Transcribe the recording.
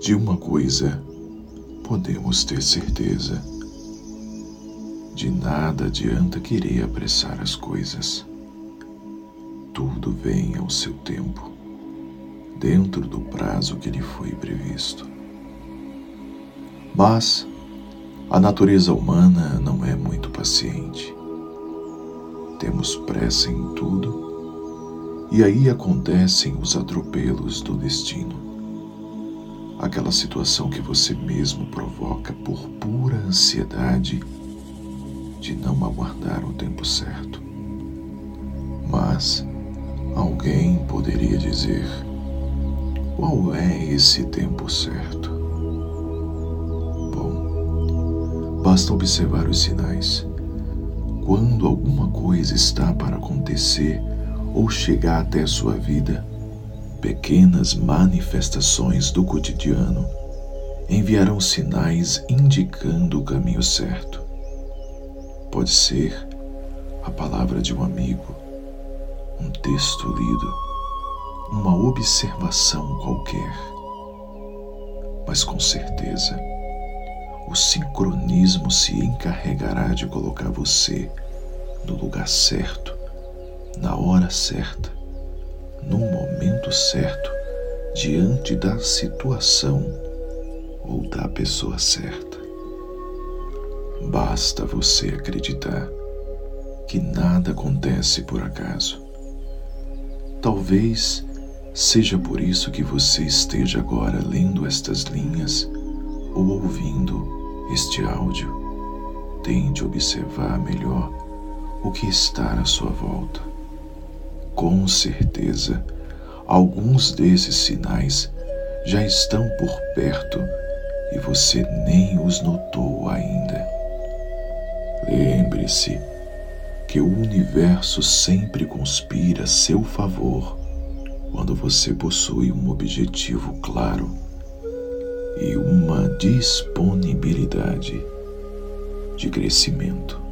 De uma coisa podemos ter certeza: de nada adianta querer apressar as coisas. Tudo vem ao seu tempo, dentro do prazo que lhe foi previsto. Mas a natureza humana não é muito paciente. Temos pressa em tudo e aí acontecem os atropelos do destino. Aquela situação que você mesmo provoca por pura ansiedade de não aguardar o tempo certo. Mas alguém poderia dizer: qual é esse tempo certo? Bom, basta observar os sinais. Quando alguma coisa está para acontecer ou chegar até sua vida, pequenas manifestações do cotidiano enviarão sinais indicando o caminho certo. Pode ser a palavra de um amigo, um texto lido, uma observação qualquer. Mas com certeza, o sincronismo se encarregará de colocar você no lugar certo, na hora certa, no momento certo, diante da situação ou da pessoa certa. Basta você acreditar que nada acontece por acaso. Talvez seja por isso que você esteja agora lendo estas linhas ou ouvindo este áudio. Tente observar melhor o que está à sua volta. Com certeza, alguns desses sinais já estão por perto e você nem os notou ainda. Lembre-se que o universo sempre conspira a seu favor quando você possui um objetivo claro e uma disponibilidade de crescimento.